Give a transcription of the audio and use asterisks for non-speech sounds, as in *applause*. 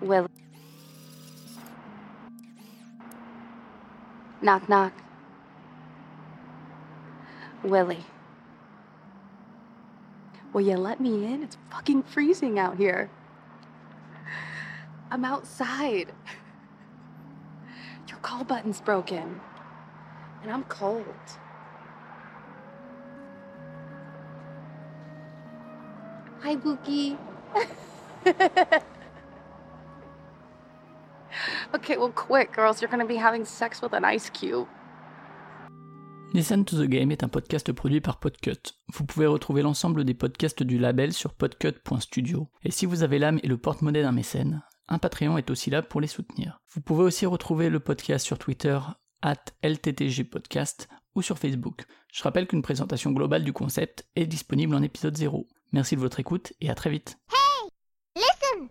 Will. Knock, knock. Willie. Will you let me in? It's fucking freezing out here. I'm outside. Your call button's broken. And I'm cold. Hi, Bookie. *laughs* okay, well, quick, girls. You're gonna be having sex with an ice cube. Listen to the Game est un podcast produit par Podcut. Vous pouvez retrouver l'ensemble des podcasts du label sur podcut.studio. Et si vous avez l'âme et le porte-monnaie d'un mécène, un Patreon est aussi là pour les soutenir. Vous pouvez aussi retrouver le podcast sur Twitter, at LTTGpodcast ou sur Facebook. Je rappelle qu'une présentation globale du concept est disponible en épisode 0. Merci de votre écoute et à très vite. Hey! Listen!